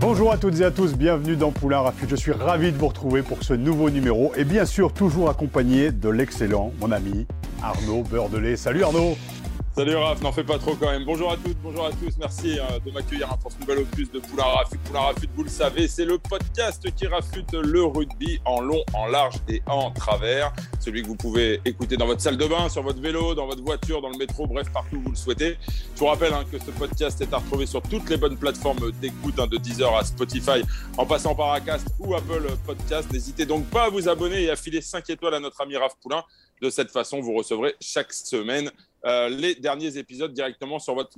Bonjour à toutes et à tous, bienvenue dans Poulain Rafut. Je suis ravi de vous retrouver pour ce nouveau numéro et bien sûr toujours accompagné de l'excellent, mon ami Arnaud Beurdelet. Salut Arnaud Salut Raph, n'en fais pas trop quand même. Bonjour à toutes, bonjour à tous. Merci euh, de m'accueillir pour ce nouvel opus de Poulain Rafut. Poulain Rafut, vous le savez, c'est le podcast qui rafute le rugby en long, en large et en travers. Celui que vous pouvez écouter dans votre salle de bain, sur votre vélo, dans votre voiture, dans le métro, bref, partout où vous le souhaitez. Je vous rappelle hein, que ce podcast est à retrouver sur toutes les bonnes plateformes d'écoute, hein, de Deezer à Spotify, en passant par Acast ou Apple Podcast. N'hésitez donc pas à vous abonner et à filer 5 étoiles à notre ami Raph Poulain. De cette façon, vous recevrez chaque semaine les derniers épisodes directement sur votre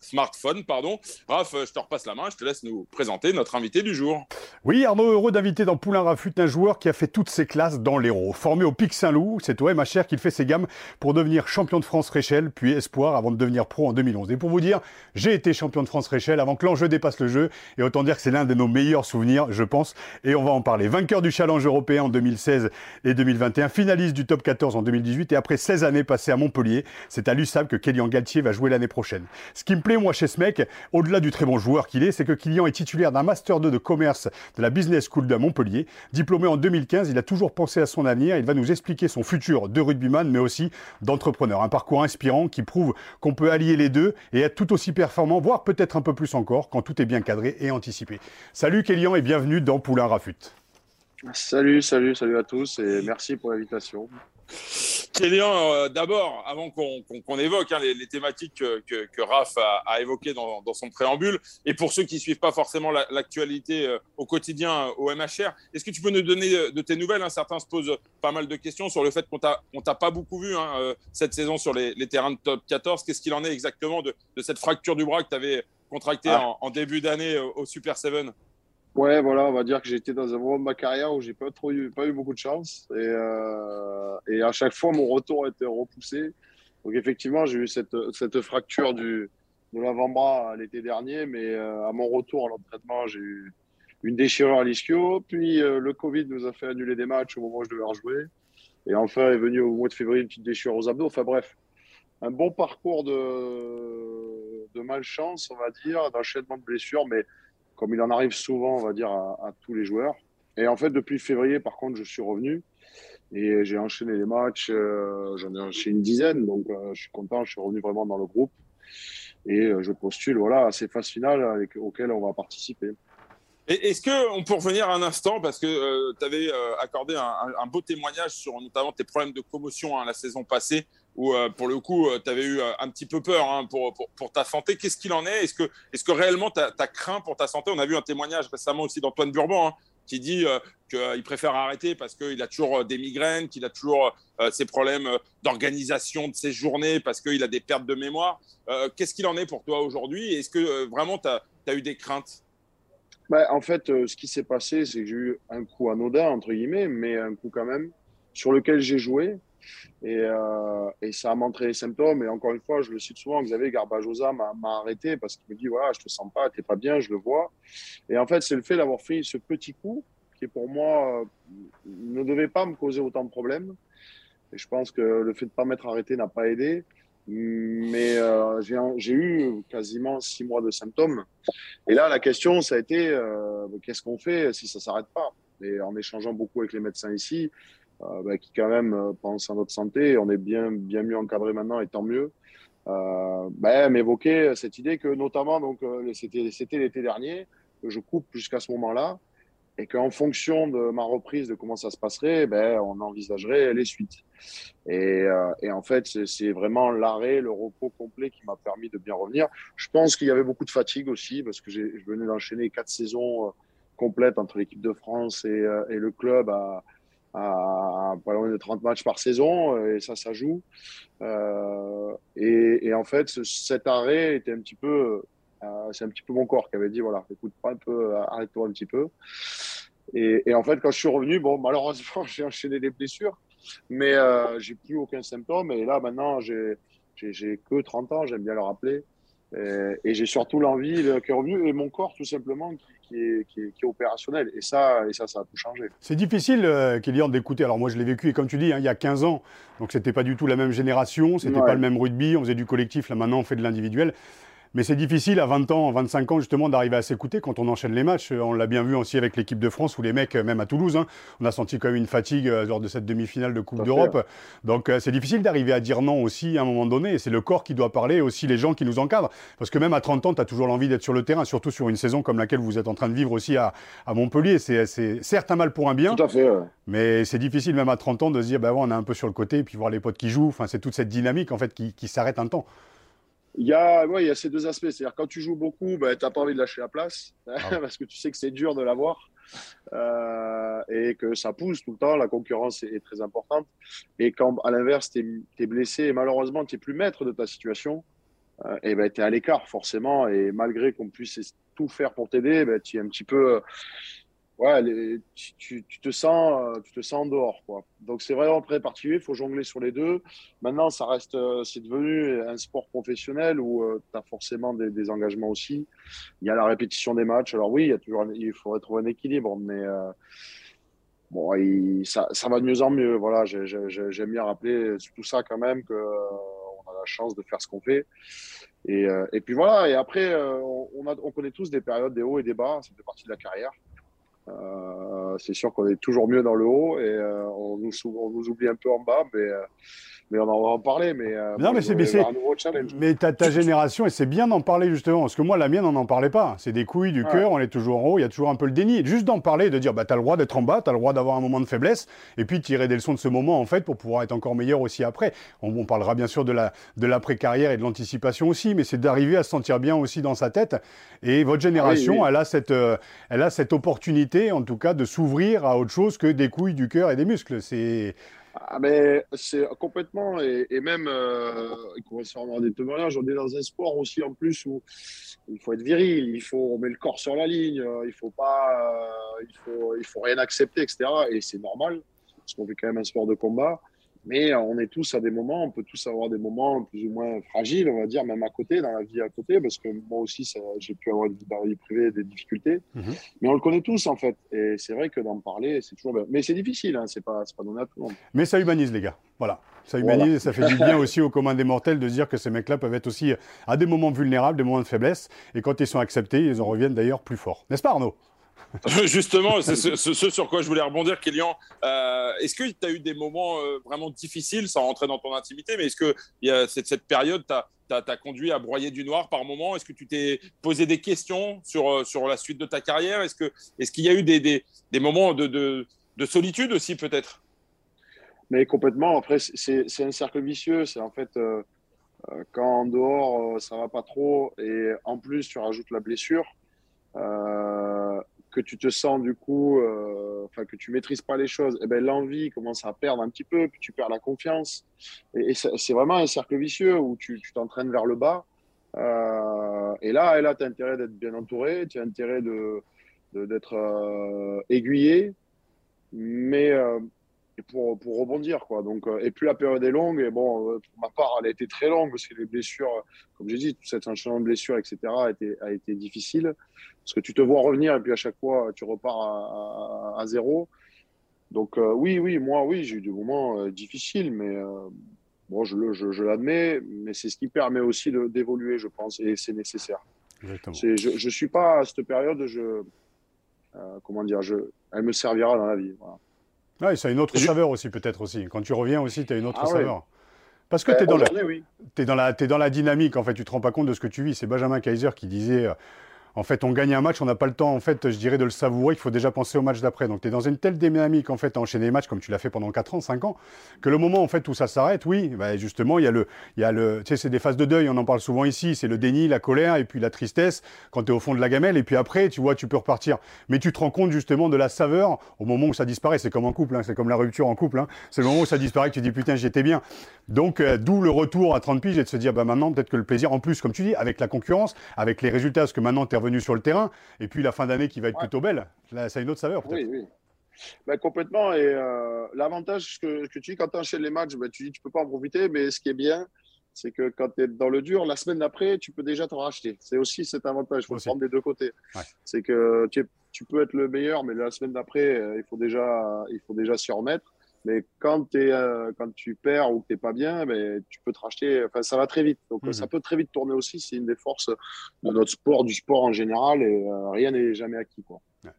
smartphone. Pardon. Raph, je te repasse la main, je te laisse nous présenter notre invité du jour. Oui, Arnaud, heureux d'inviter dans Poulain Rafut un joueur qui a fait toutes ses classes dans l'Hérault. Formé au Pic Saint-Loup, c'est au MHR qu'il fait ses gammes pour devenir champion de France Réchelle, puis espoir avant de devenir pro en 2011. Et pour vous dire, j'ai été champion de France Réchelle avant que l'enjeu dépasse le jeu, et autant dire que c'est l'un de nos meilleurs souvenirs, je pense, et on va en parler. Vainqueur du challenge européen en 2016 et 2021, finaliste du top 14 en 2018, et après 16 années passées à Montpellier, c'est à l'USAB que Kélian Galtier va jouer l'année prochaine. Ce qui me plaît, moi, chez ce mec, au-delà du très bon joueur qu'il est, c'est que Kylian est titulaire d'un Master 2 de commerce de la Business School de Montpellier. Diplômé en 2015, il a toujours pensé à son avenir. Il va nous expliquer son futur de rugbyman, mais aussi d'entrepreneur. Un parcours inspirant qui prouve qu'on peut allier les deux et être tout aussi performant, voire peut-être un peu plus encore, quand tout est bien cadré et anticipé. Salut Kélian et bienvenue dans Poulain Rafut. Salut, salut, salut à tous et merci pour l'invitation. Kélian, euh, d'abord, avant qu'on évoque hein, les, thématiques que, que, Raph a, évoquées dans, son préambule, et pour ceux qui ne suivent pas forcément l'actualité euh, au quotidien euh, au MHR, est-ce que tu peux nous donner de tes nouvelles hein? Certains se posent pas mal de questions sur le fait qu'on t'a pas beaucoup vu hein, cette saison sur les, terrains de top 14. Qu'est-ce qu'il en est exactement de, cette fracture du bras que tu avais contractée ah. en, en, début d'année au Super 7 Ouais, voilà, on va dire que j'étais dans un moment de ma carrière où j'ai pas trop pas eu beaucoup de chance et, euh, à chaque fois mon retour été repoussé. Donc effectivement, j'ai eu cette, cette fracture du, de l'avant-bras l'été dernier, mais euh, à mon retour à l'entraînement, j'ai eu une déchirure à l'ischio. Puis euh, le Covid nous a fait annuler des matchs au moment où je devais rejouer. Et enfin est venu au mois de février une petite déchirure aux abdos. Enfin bref, un bon parcours de, de malchance, on va dire, d'enchaînement de blessures, mais comme il en arrive souvent, on va dire, à, tous les joueurs. Et en fait, depuis février, par contre, je suis revenu et j'ai enchaîné les matchs. Euh, j'en ai enchaîné une dizaine, donc euh, je suis content. Je suis revenu vraiment dans le groupe et euh, je postule voilà, à ces phases finales auxquelles on va participer. Est-ce qu'on peut revenir un instant, parce que tu avais accordé un, beau témoignage sur notamment tes problèmes de commotion hein, la saison passée, où euh, pour le coup, euh, tu avais eu euh, un petit peu peur hein, pour, ta santé. Qu'est-ce qu'il en est? Est-ce que, réellement tu as, craint pour ta santé? On a vu un témoignage récemment aussi d'Antoine Burban hein, qui dit qu'il préfère arrêter parce qu'il a toujours des migraines, qu'il a toujours ses problèmes d'organisation de ses journées parce qu'il a des pertes de mémoire. Qu'est-ce qu'il en est pour toi aujourd'hui? Est-ce que vraiment tu as, as, eu des craintes? Bah, En fait, ce qui s'est passé, c'est que j'ai eu un coup anodin, entre guillemets, mais un coup quand même, sur lequel j'ai joué et, euh, et, ça a montré les symptômes. Et encore une fois, je le cite souvent, Xavier Garbajosa m'a arrêté parce qu'il me dit voilà, je te sens pas, t'es pas bien, je le vois. Et en fait, c'est le fait d'avoir fait ce petit coup qui, pour moi, euh, ne devait pas me causer autant de problèmes. Et je pense que le fait de pas m'être arrêté n'a pas aidé. Mais euh, j'ai eu quasiment six mois de symptômes. Et là, la question, ça a été qu'est-ce qu'on fait si ça s'arrête pas? Et en échangeant beaucoup avec les médecins ici, bah, qui quand même euh, pense à notre santé. On est bien, bien mieux encadré maintenant et tant mieux. Euh, bah, m'évoquer cette idée que notamment, donc euh, c'était l'été dernier, que je coupe jusqu'à ce moment-là et qu'en fonction de ma reprise, de comment ça se passerait, ben, on envisagerait les suites. Et, euh, et en fait, c'est vraiment l'arrêt, le repos complet qui m'a permis de bien revenir. Je pense qu'il y avait beaucoup de fatigue aussi, parce que je venais d'enchaîner quatre saisons complètes entre l'équipe de France et, et le club à, à pas loin de 30 matchs par saison, euh, et ça, ça joue. Euh, Et, en fait, cet arrêt était un petit peu, c'est un petit peu mon corps qui avait dit voilà, écoute, pas un peu, arrête-toi un petit peu. Et, et, en fait, quand je suis revenu, bon, malheureusement, j'ai enchaîné des blessures, mais euh, j'ai plus aucun symptôme. Et là, maintenant, j'ai que 30 ans, j'aime bien le rappeler. Et, et j'ai surtout l'envie qui est revenu et mon corps, tout simplement, qui, est, qui, est, qui, est, opérationnel. Et ça, et ça, ça a tout changé. C'est difficile, euh, Kylian, d'écouter. Alors, moi, je l'ai vécu, et comme tu dis, hein, il y a 15 ans, donc c'était pas du tout la même génération, c'était pas le même rugby, on faisait du collectif, là, maintenant, on fait de l'individuel. Mais c'est difficile à 20 ans, 25 ans justement d'arriver à s'écouter quand on enchaîne les matchs. On l'a bien vu aussi avec l'équipe de France où les mecs, même à Toulouse, hein, on a senti quand même une fatigue euh, lors de cette demi-finale de Coupe d'Europe. Donc euh, c'est difficile d'arriver à dire non aussi à un moment donné. Et c'est le corps qui doit parler, aussi les gens qui nous encadrent. Parce que même à 30 ans, tu as toujours l'envie d'être sur le terrain, surtout sur une saison comme laquelle vous êtes en train de vivre aussi à, Montpellier. C'est certes un mal pour un bien. Tout à fait. Mais c'est difficile même à 30 ans de se dire, ben, on est un peu sur le côté, et puis voir les potes qui jouent. Enfin, c'est toute cette dynamique en fait qui, qui s'arrête un temps. Il y, a, ouais, il y a ces deux aspects. C'est-à-dire, quand tu joues beaucoup, bah, tu n'as pas envie de lâcher la place ah parce que tu sais que c'est dur de l'avoir euh, et que ça pousse tout le temps. La concurrence est, très importante. Et quand, à l'inverse, tu es, blessé et malheureusement, tu n'es plus maître de ta situation, euh, et ben, tu es à l'écart, forcément. Et malgré qu'on puisse tout faire pour t'aider, ben, tu es un petit peu ouais, tu, te sens, euh, tu te sens en dehors, quoi. Donc c'est vraiment très. Il faut jongler sur les deux. Maintenant, ça reste, euh, c'est devenu un sport professionnel où euh, tu as forcément des, engagements aussi. Il y a la répétition des matchs. Alors oui, il y a toujours, il faudrait trouver un équilibre, mais bon, ça, ça, va de mieux en mieux. Voilà, j'aime bien rappeler tout ça quand même que on a la chance de faire ce qu'on fait. Et, et, puis voilà. Et après, on, a, on connaît tous des périodes, des hauts et des bas. Ça fait partie de la carrière. Euh, c'est sûr qu'on est toujours mieux dans le haut et euh, on nous, on, nous, oublie un peu en bas, mais euh, mais on en va en parler. Mais, non, mais c'est un nouveau challenge. Mais ta, ta génération, et c'est bien d'en parler justement, parce que moi, la mienne, on n'en parlait pas. C'est des couilles, du cœur, on est toujours en haut, il y a toujours un peu le déni. Juste d'en parler, de dire, bah, tu as le droit d'être en bas, tu as le droit d'avoir un moment de faiblesse, et puis tirer des leçons de ce moment, en fait, pour pouvoir être encore meilleur aussi après. On, parlera bien sûr de la de l'après-carrière et de l'anticipation aussi, mais c'est d'arriver à se sentir bien aussi dans sa tête. Et votre génération, Elle, a cette, elle a cette opportunité, en tout cas, de s'ouvrir à autre chose que des couilles, du cœur et des muscles. C'est ah, mais c'est complètement, et, même, euh, il des témoignages, on est dans un sport aussi en plus où il faut être viril, il faut mettre le corps sur la ligne, euh, il faut pas, euh, il faut, il faut rien accepter, etc. Et c'est normal, parce qu'on fait quand même un sport de combat. Mais on est tous à des moments, on peut tous avoir des moments plus ou moins fragiles, on va dire, même à côté, dans la vie à côté, parce que moi aussi, j'ai pu avoir dans la vie privée des difficultés. Mhm. Mais on le connaît tous, en fait. Et c'est vrai que d'en parler, c'est toujours. Mais c'est difficile, hein, c'est pas, pas donné à tout le monde. Mais ça humanise, les gars. Voilà. Ça humanise et ça fait du bien aussi aux communs des mortels de se dire que ces mecs-là peuvent être aussi à des moments vulnérables, des moments de faiblesse. Et quand ils sont acceptés, ils en reviennent d'ailleurs plus forts. N'est-ce pas, Arnaud? Justement, c'est ce, sur quoi je voulais rebondir, Kélian. Euh, est-ce que tu as eu des moments euh, vraiment difficiles, sans rentrer dans ton intimité, mais est-ce que y a cette, période t'a conduit à broyer du noir par moment? Est-ce que tu t'es posé des questions sur, euh, sur la suite de ta carrière? Est-ce qu'il est y a eu des, des, moments de, de, de, solitude aussi, peut-être? Mais complètement. Après, c'est un cercle vicieux. C'est en fait, quand en dehors, ça va pas trop, et en plus, tu rajoutes la blessure. Que tu te sens du coup, euh, enfin que tu maîtrises pas les choses, et eh ben l'envie commence à perdre un petit peu, puis tu perds la confiance. Et, c'est vraiment un cercle vicieux où tu t'entraînes vers le bas. Euh, et là, et là, tu as intérêt d'être bien entouré, tu as intérêt de d'être euh, aiguillé, mais pour, pour rebondir. Quoi. Donc, euh, et puis la période est longue. Et bon, euh, pour ma part, elle a été très longue parce que les blessures, comme j'ai dit, tout cet enchaînement de blessures, etc., a été, a été difficile. Parce que tu te vois revenir et puis à chaque fois, tu repars à, à, zéro. Donc, euh, oui, oui, moi, oui, j'ai eu des moments difficiles, mais bon, je, je, je l'admets. Mais c'est ce qui permet aussi d'évoluer, je pense, et c'est nécessaire. Je ne suis pas à cette période, je, comment dire, je, elle me servira dans la vie. Voilà. Oui, ça a une autre saveur aussi, peut-être aussi. Quand tu reviens aussi, tu as une autre ah saveur. Parce que tu es, dans la, dans la dynamique, en fait, tu te rends pas compte de ce que tu vis. C'est Benjamin Kaiser qui disait, euh, en fait, on gagne un match, on n'a pas le temps, en fait, je dirais, de le savourer, il faut déjà penser au match d'après. Donc, tu es dans une telle dynamique, en fait, à enchaîner les matchs, comme tu l'as fait pendant 4 ans, 5 ans, que le moment, en fait, où ça s'arrête, oui, bah, justement, il y a le, y a le, tu sais, c'est des phases de deuil, on en parle souvent ici, c'est le déni, la colère, et puis la tristesse, quand tu es au fond de la gamelle, et puis après, tu vois, tu peux repartir. Mais tu te rends compte, justement, de la saveur au moment où ça disparaît. C'est comme en couple, hein, c'est comme la rupture en couple, hein. c'est le moment où ça disparaît que tu dis, putain, j'étais bien. Donc, euh, d'où le retour à 30 piges et de se dire, bah, maintenant, peut-être que le plaisir, en plus, comme tu dis, avec la concurrence, avec les résultats, que maintenant, tu revenu sur le terrain, et puis la fin d'année qui va être plutôt belle. Là, ça a une autre saveur, peut-être. Oui, oui. Ben, complètement. Et euh, l'avantage que, que, tu dis quand tu enchaînes les matchs, ben, tu dis tu peux pas en profiter, mais ce qui est bien, c'est que quand tu es dans le dur, la semaine d'après, tu peux déjà te racheter. C'est aussi cet avantage. Il faut le prendre des deux côtés. Ouais. C'est que tu, tu, peux être le meilleur, mais la semaine d'après, euh, il faut déjà, il faut déjà s'y remettre. Mais quand, es, euh, quand tu perds ou que tu n'es pas bien, ben, tu peux te racheter. Enfin, ça va très vite. Donc, mmh. ça peut très vite tourner aussi. C'est une des forces de notre sport, du sport en général. Et euh, rien n'est jamais acquis. Quoi. Ouais.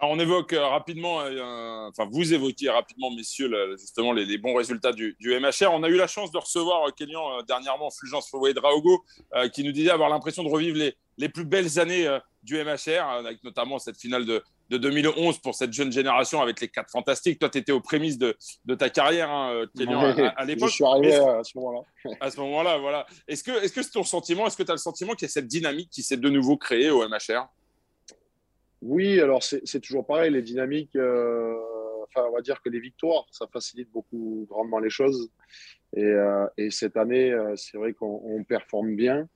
Alors on évoque euh, rapidement, euh, enfin vous évoquiez rapidement, messieurs, le, justement les, les, bons résultats du, du, MHR. On a eu la chance de recevoir euh, Kélian dernièrement, Fulgence Fouet-Draogo, euh, qui nous disait avoir l'impression de revivre les, les, plus belles années du MHR, avec notamment cette finale de, de, 2011 pour cette jeune génération avec les quatre fantastiques. Toi, tu étais aux prémices de, de ta carrière, hein, Kélian, à, à l'époque. Je suis arrivé à ce moment-là. à ce moment-là, voilà. Est-ce que c'est -ce que ton sentiment Est-ce que tu as le sentiment qu'il y a cette dynamique qui s'est de nouveau créée au MHR oui, alors c'est toujours pareil, les dynamiques, euh, enfin, on va dire que les victoires, ça facilite beaucoup grandement les choses. Et, euh, et cette année, euh, c'est vrai qu'on performe bien.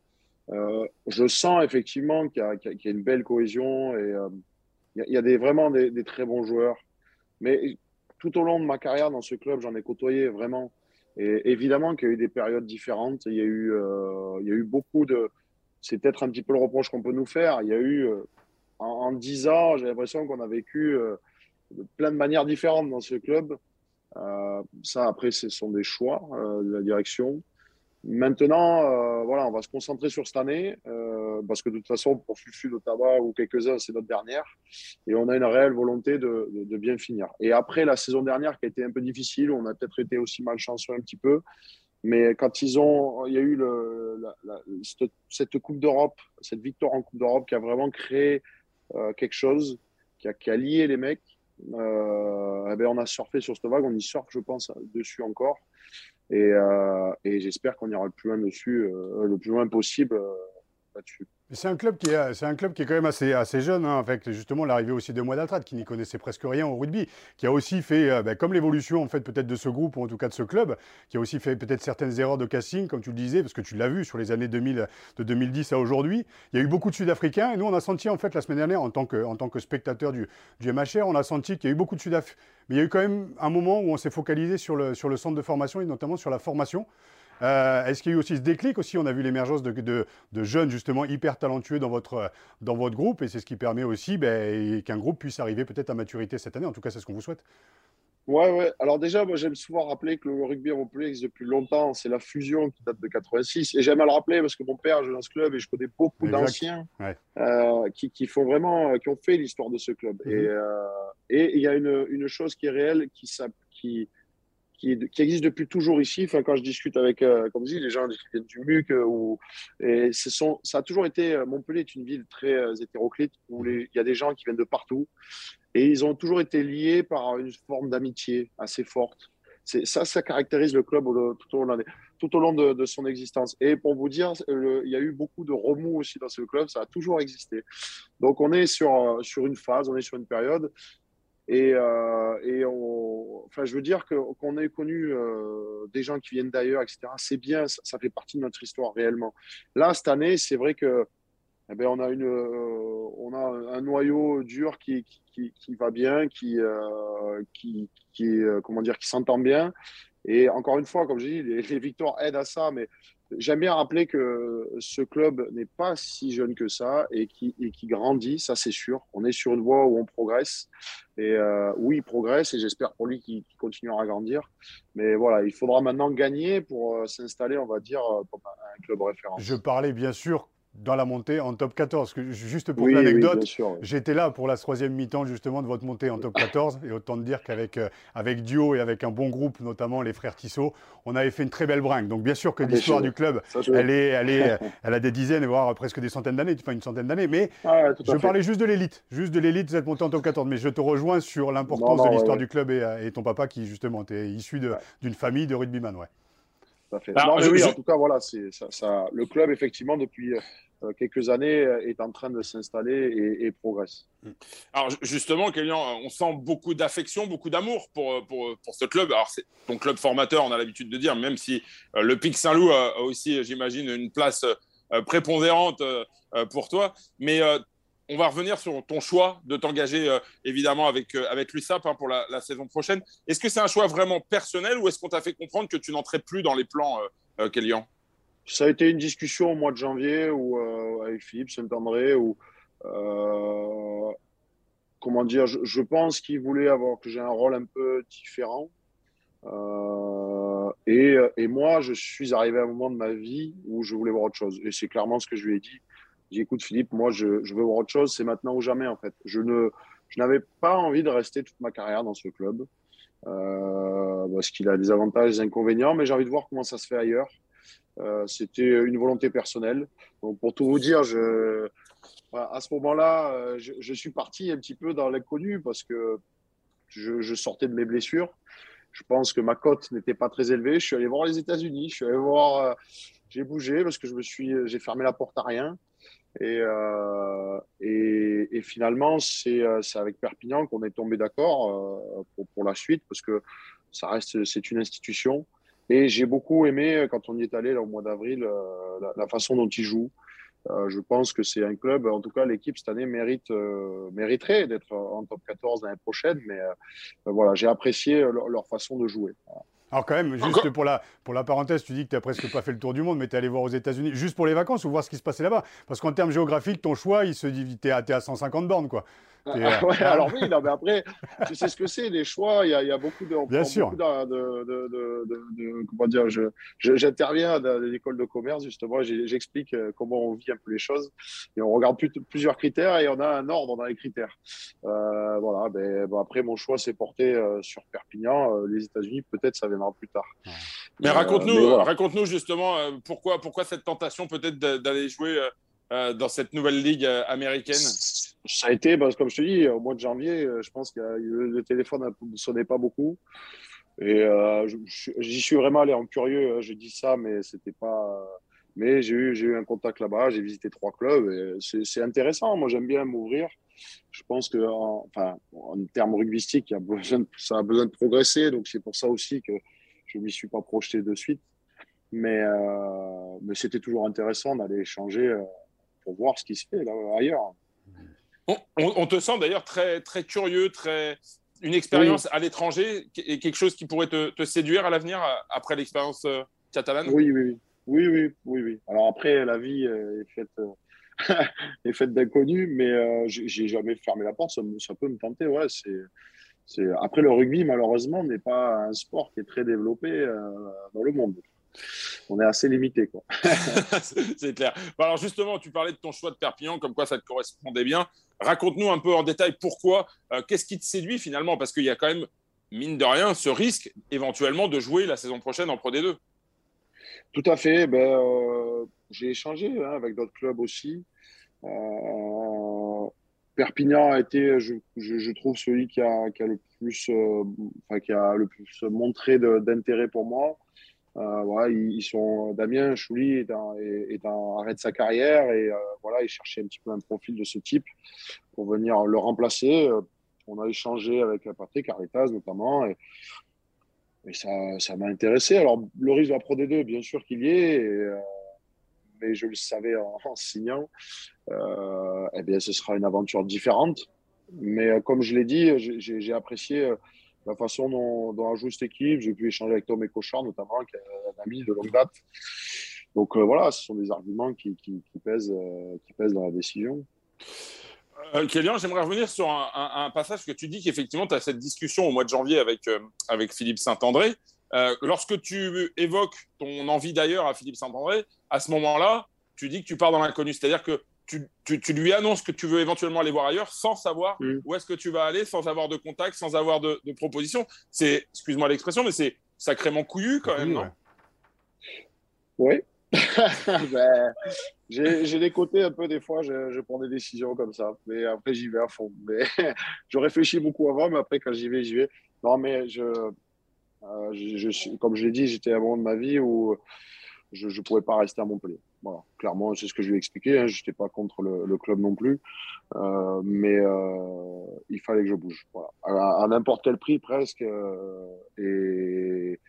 Euh, je sens effectivement qu'il y, qu y, a une belle cohésion et euh, il y, a des, vraiment des, très bons joueurs. Mais tout au long de ma carrière dans ce club, j'en ai côtoyé vraiment. Et évidemment qu'il y a eu des périodes différentes. Il y a eu, il y a eu beaucoup de. C'est peut-être un petit peu le reproche qu'on peut nous faire. Il y a eu en, dix ans, j'ai l'impression qu'on a vécu euh, de plein de manières différentes dans ce club. Euh, ça, après, ce sont des choix euh, de la direction. Maintenant, euh, voilà, on va se concentrer sur cette année euh, parce que de toute façon, pour Fufu Tabac ou quelques-uns, c'est notre dernière. Et on a une réelle volonté de, de, bien finir. Et après la saison dernière qui a été un peu difficile, on a peut-être été aussi malchanceux un petit peu. Mais quand ils ont, il y a eu cette, Coupe d'Europe, cette victoire en Coupe d'Europe qui a vraiment créé euh, quelque chose qui a, qui a, lié les mecs. Euh, eh ben on a surfé sur cette vague, on y surfe, je pense, dessus encore. Et, euh, et j'espère qu'on ira le plus loin dessus, euh, le plus loin possible euh, C'est un club qui est, c'est un club qui est quand même assez, assez jeune, hein, avec justement l'arrivée aussi de Moidatrat, qui n'y connaissait presque rien au rugby, qui a aussi fait, euh, ben, comme l'évolution en fait peut-être de ce groupe ou en tout cas de ce club, qui a aussi fait peut-être certaines erreurs de casting, comme tu le disais, parce que tu l'as vu sur les années 2000, de 2010 à aujourd'hui. Il y a eu beaucoup de Sud-Africains et nous on a senti en fait la semaine dernière en tant que, en tant que spectateur du, du MHR, on a senti qu'il y a eu beaucoup de Sud-Africains, mais il y a eu quand même un moment où on s'est focalisé sur le, sur le centre de formation et notamment sur la formation. Euh, Est-ce qu'il y a eu aussi ce déclic aussi? On a vu l'émergence de, de, de, jeunes justement hyper talentueux dans votre, dans votre groupe et c'est ce qui permet aussi ben, qu'un groupe puisse arriver peut-être à maturité cette année. En tout cas, c'est ce qu'on vous souhaite. Ouais, ouais. Alors déjà, moi j'aime souvent rappeler que le rugby Montpellier existe depuis longtemps. C'est la fusion qui date de 86. Et j'aime à le rappeler parce que mon père joue dans ce club et je connais beaucoup d'anciens ouais. euh, qui, qui, font vraiment, qui ont fait l'histoire de ce club. Mm -hmm. Et il euh, et, y a une, une, chose qui est réelle, qui, qui, qui, existe depuis toujours ici. Enfin, quand je discute avec, euh, comme je dis, les gens qui viennent du MUC, euh, ou, et ce sont, ça a toujours été, euh, Montpellier est une ville très hétéroclite, où il y a des gens qui viennent de partout, et ils ont toujours été liés par une forme d'amitié assez forte. Ça, ça caractérise le club tout au long, de, tout au long de, son existence. Et pour vous dire, il y a eu beaucoup de remous aussi dans ce club, ça a toujours existé. Donc on est sur, sur une phase, on est sur une période et, euh, enfin, je veux dire qu'on qu ait connu euh, des gens qui viennent d'ailleurs, etc. C'est bien, ça, fait partie de notre histoire réellement. Là, cette année, c'est vrai que eh ben, on a une, euh, on a un noyau dur qui, qui, va bien, qui, qui, qui, comment dire, qui s'entend bien. Et encore une fois, comme je dis, les, victoires aident à ça, mais J'aime bien rappeler que ce club n'est pas si jeune que ça et qui, grandit, ça c'est sûr. On est sur une voie où on progresse. Et euh, oui, il progresse et j'espère pour lui qu'il qu continuera à grandir. Mais voilà, il faudra maintenant gagner pour euh, s'installer, on va dire, euh, comme un club référent. Je parlais bien sûr dans la montée en top 14. Juste pour l'anecdote, j'étais là pour la troisième mi-temps justement de votre montée en top 14. Et autant dire qu'avec euh, avec Duo et avec un bon groupe, notamment les frères Tissot, on avait fait une très belle brinque. Donc bien sûr que ah, l'histoire du club, elle, est, elle, est, elle a des dizaines, voire presque des centaines d'années, enfin une centaine d'années. Mais ah je parlais juste de l'élite, juste de l'élite de cette montée en top 14. Mais je te rejoins sur l'importance de l'histoire du club et, et, ton papa qui justement était issu d'une famille de rugbyman. Ouais. Fait. non, mais oui, en tout cas, voilà, c'est ça, ça, le club, effectivement, depuis euh, quelques années euh, est en train de s'installer et, progresse. Hmm. Alors justement, Kélian, on sent beaucoup d'affection, beaucoup d'amour pour, pour, pour, ce club. Alors c'est ton club formateur, on a l'habitude de dire, même si euh, le Pic Saint-Loup a aussi, j'imagine, une place prépondérante pour toi. Mais on va revenir sur ton choix de t'engager évidemment avec, avec l'USAP hein, pour la, la, saison prochaine. Est-ce que c'est un choix vraiment personnel ou est-ce qu'on t'a fait comprendre que tu n'entrais plus dans les plans, Kélian ça a été une discussion au mois de janvier où, euh, avec Philippe Saint-André où, euh, comment dire, je, pense qu'il voulait avoir que j'ai un rôle un peu différent. Euh, et, moi, je suis arrivé à un moment de ma vie où je voulais voir autre chose. Et c'est clairement ce que je lui ai dit. J'ai dit, écoute Philippe, moi, je, je, veux voir autre chose. C'est maintenant ou jamais, en fait. Je ne, je n'avais pas envie de rester toute ma carrière dans ce club. parce qu'il a des avantages et des inconvénients, mais j'ai envie de voir comment ça se fait ailleurs. Euh, c'était une volonté personnelle. Donc, pour tout vous dire, à ce moment-là, euh, je, suis parti un petit peu dans l'inconnu parce que je, sortais de mes blessures. Je pense que ma cote n'était pas très élevée. Je suis allé voir les États-Unis. Je suis allé voir. Euh, j'ai bougé parce que je me suis, j'ai fermé la porte à rien. Et, finalement, c'est avec Perpignan qu'on est tombé d'accord pour, pour, la suite parce que ça reste, c'est une institution. Et j'ai beaucoup aimé, euh, quand on y est allé là, au mois d'avril, euh, la, façon dont ils jouent. Euh, je pense que c'est un club, en tout cas l'équipe cette année mérite, mériterait d'être en top 14 l'année prochaine, mais voilà, j'ai apprécié leur, façon de jouer. Alors quand même, juste pour la, pour la parenthèse, tu dis que tu n'as presque pas fait le tour du monde, mais tu es allé voir aux États-Unis juste pour les vacances ou voir ce qui se passait là-bas? Parce qu'en termes géographiques, ton choix, il se dit, tu es, à 150 bornes. quoi. Ah, ouais, alors oui, non, mais après, tu sais ce que c'est, les choix, il y a, y a, beaucoup de. Bien sûr. de, de, de, de, comment dire, j'interviens dans l'école de commerce, justement, j'explique euh, comment on vit un peu les choses. Et on regarde plusieurs critères et on a un ordre dans les critères. Euh, voilà, ben, bon, après, mon choix s'est porté euh, sur Perpignan. les États-Unis, peut-être, ça viendra plus tard. Mais raconte-nous raconte-nous justement pourquoi, pourquoi cette tentation peut-être d'aller jouer dans cette nouvelle ligue américaine ça a été, que comme je te dis, au mois de janvier, euh, je pense que le téléphone ne sonnait pas beaucoup. Et euh, j'y suis vraiment allé en curieux. Hein, je dis ça, mais c'était pas. Mais j'ai eu, eu un contact là-bas. J'ai visité trois clubs. C'est intéressant. Moi, j'aime bien m'ouvrir. Je pense que, en, enfin, en termes rugbystiques, ça a besoin de progresser. Donc, c'est pour ça aussi que je ne m'y suis pas projeté de suite. Mais, euh, mais c'était toujours intéressant d'aller échanger pour voir ce qui se fait là, ailleurs. On, te sent d'ailleurs très, très curieux, très une expérience à l'étranger et quelque chose qui pourrait te, séduire à l'avenir après l'expérience euh, catalane? Oui, oui, oui, oui, oui, oui. Alors après, la vie euh, est faite. Euh, est faite d'inconnus, mais j'ai jamais fermé la porte. Ça, ça peut me tenter, ouais. C'est, après le rugby, malheureusement, n'est pas un sport qui est très développé dans le monde on est assez limité. Quoi. c'est clair. alors justement, tu parlais de ton choix de Perpignan, comme quoi ça te correspondait bien. Raconte-nous un peu en détail pourquoi, euh, qu'est-ce qui te séduit finalement Parce qu'il y a quand même, mine de rien, ce risque éventuellement de jouer la saison prochaine en Pro D2. Tout à fait. Ben, euh, j'ai échangé hein, avec d'autres clubs aussi. Euh, Perpignan a été, je, trouve, celui qui a, le plus, qui a le plus montré d'intérêt pour moi. Euh, voilà, ils, sont Damien Chouli est, en, est, arrêt de sa carrière et euh, voilà, il cherchait un petit peu un profil de ce type pour venir le remplacer. Euh, on a échangé avec Patrick Aritas notamment et, ça, ça m'a intéressé. Alors le risque de la Pro D2, bien sûr qu'il y est, mais je le savais en, signant. eh bien, ce sera une aventure différente. Mais comme je l'ai dit, j'ai apprécié la façon dont, dont a joué cette équipe. J'ai pu échanger avec Tom Cochard, notamment, qui est un ami de longue date. Donc euh, voilà, ce sont des arguments qui, euh, pèsent dans la décision. Euh, j'aimerais revenir sur un, passage que tu dis qu'effectivement, tu as cette discussion au mois de janvier avec, euh, avec Philippe Saint-André. lorsque tu évoques ton envie d'ailleurs à Philippe Saint-André, à ce moment-là, tu dis que tu pars dans l'inconnu. C'est-à-dire que tu, tu, lui annonces que tu veux éventuellement aller voir ailleurs sans savoir mm. où est-ce que tu vas aller, sans avoir de contact, sans avoir de, de proposition. C'est, excuse-moi l'expression, mais c'est sacrément couillu quand même, non? Oui. ben, j'ai des côtés un peu, des fois, je, je, prends des décisions comme ça. Mais après, j'y vais à fond. Mais je réfléchis beaucoup avant, mais après, quand j'y vais, j'y vais. Non, mais je, euh, je, comme je l'ai dit, j'étais à un moment de ma vie où je ne pouvais pas rester à Montpellier. Voilà, clairement, c'est ce que je lui ai expliqué. Hein, je n'étais pas contre le, le, club non plus, euh, mais euh, il fallait que je bouge. Voilà. À, n'importe quel prix presque. Euh, et,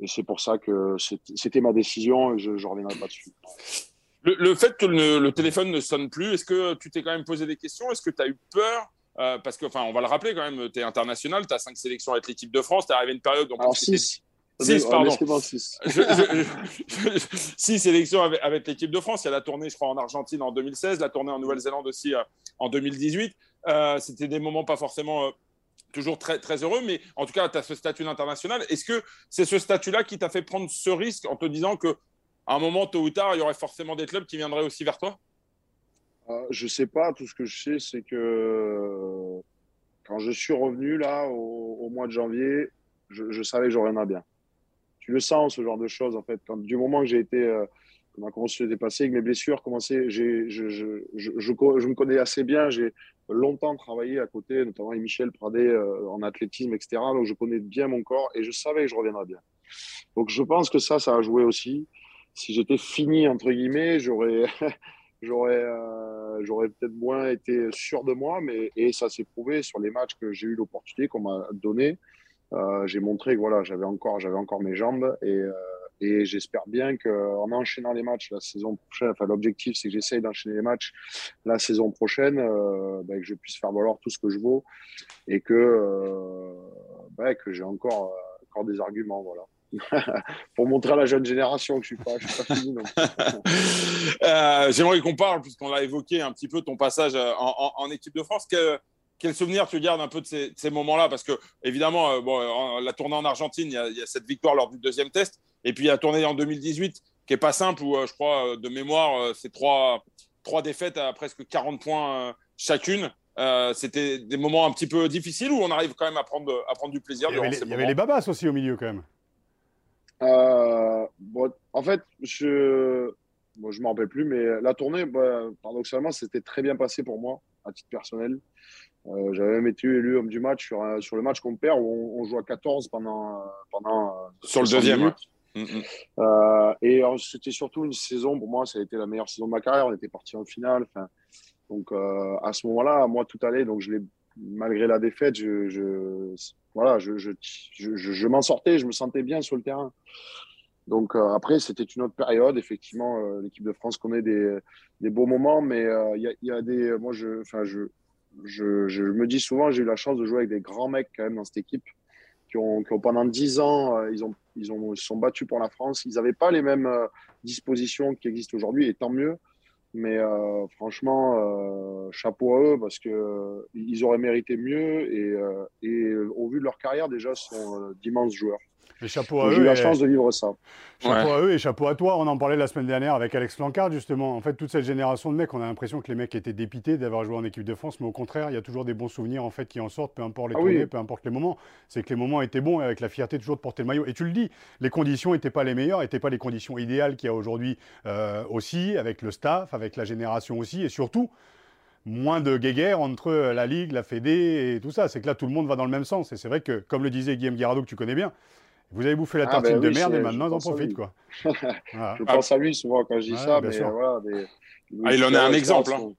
et c'est pour ça que c'était ma décision et je ne reviendrai pas dessus. Le, le fait que le, le, téléphone ne sonne plus, est-ce que tu t'es quand même posé des questions? Est-ce que tu as eu peur? Parce que, enfin, on va le rappeler quand même, tu es international, tu as cinq sélections avec l'équipe de France, tu es arrivé une période. Donc, Alors, six. 6, pardon. 6 sélections avec, avec l'équipe de France. Il y a la tournée, je crois, en Argentine en 2016, la tournée en Nouvelle-Zélande aussi euh, en 2018. Euh, C'était des moments pas forcément euh, toujours très, très heureux, mais en tout cas, tu as ce statut d'international. Est-ce que c'est ce statut-là qui t'a fait prendre ce risque en te disant que à un moment, tôt ou tard, il y aurait forcément des clubs qui viendraient aussi vers toi? Euh, Je sais pas. Tout ce que je sais, c'est que quand je suis revenu là au, au mois de janvier, je, je savais que j'aurais un bien tu le sens, ce genre de choses, en fait. Du moment que j'ai été, euh, comment commencé à dépasser, avec mes blessures, commencé, je, me connais assez bien. J'ai longtemps travaillé à côté, notamment avec Michel Pradé euh, en athlétisme, etc. Donc, je connais bien mon corps et je savais que je reviendrais bien. Donc, je pense que ça, ça a joué aussi. Si j'étais fini, entre guillemets, j'aurais. euh, peut-être moins été sûr de moi mais et ça s'est prouvé sur les matchs que j'ai eu l'opportunité qu'on m'a donné j'ai montré que voilà, j'avais encore, j'avais encore mes jambes et, euh, et j'espère bien qu'en enchaînant les matchs la saison prochaine, enfin l'objectif c'est que j'essaye d'enchaîner les matchs la saison prochaine, euh, ben, que je puisse faire valoir tout ce que je vaux et que, euh, ben, que j'ai encore, encore des arguments, voilà. pour montrer à la jeune génération que je suis pas, je suis pas fini. euh, J'aimerais qu'on parle, puisqu'on l'a évoqué un petit peu, ton passage en, en, en équipe de France. Que, quel souvenir tu gardes un peu de ces, moments-là? Parce que, évidemment, euh, bon, la tournée en Argentine, il y, a, cette victoire lors du deuxième test. Et puis, il y a la tournée en 2018, qui n'est pas simple, où euh, je crois, euh, de mémoire, c'est trois, trois défaites à presque 40 points chacune. C'était des moments un petit peu difficiles où on arrive quand même à prendre, à prendre du plaisir. Il y avait, les, il y avait les babas aussi au milieu, quand même. bon, en fait, je ne je m'en rappelle plus, mais la tournée, bah, paradoxalement, c'était très bien passé pour moi, à titre personnel. Euh, j'avais même été élu homme du match sur, sur le match qu'on perd où on, joue à 14 pendant. pendant euh, sur le deuxième. Mm, mm. Euh, et c'était surtout une saison, pour moi, ça a été la meilleure saison de ma carrière. On était parti en finale. Donc à ce moment-là, moi, tout allait. Donc je malgré la défaite, je, je voilà, je, je, je m'en sortais, je me sentais bien sur le terrain. Donc après, c'était une autre période. Effectivement, l'équipe de France connaît des, des beaux moments, mais il y a, y, a, des. Moi, je, enfin, je, je, me dis souvent, j'ai eu la chance de jouer avec des grands mecs quand même dans cette équipe qui ont, qui ont pendant dix ans, euh, ils, ont, ils, ont, se sont battus pour la France. Ils n'avaient pas les mêmes euh, dispositions qui existent aujourd'hui, et tant mieux. Mais euh, franchement, chapeau à eux parce que ils auraient mérité mieux et, et au vu de leur carrière déjà, sont d'immenses joueurs. Et chapeau à eux. J'ai eu la chance de vivre ça. Chapeau à eux et chapeau à toi. On en parlait la semaine dernière avec Alex Flancard, justement. En fait, toute cette génération de mecs, on a l'impression que les mecs étaient dépités d'avoir joué en équipe de France, mais au contraire, il y a toujours des bons souvenirs en fait qui en sortent, peu importe les ah tournées, peu importe les moments. C'est que les moments étaient bons et avec la fierté toujours de porter le maillot. Et tu le dis, les conditions n'étaient pas les meilleures, n'étaient pas les conditions idéales qu'il y a aujourd'hui euh, aussi, avec le staff, avec la génération aussi, et surtout moins de guéguerre entre la Ligue, la Fédé et tout ça. C'est que là, tout le monde va dans le même sens. Et c'est vrai que, comme le disait Guillaume Guirado, que tu connais bien, vous avez bouffé la ah, tartine ben de merde et maintenant, en profite. Quoi. Je pense à lui souvent quand je dis ça. Mais voilà, ah, il en est un exemple. Hein.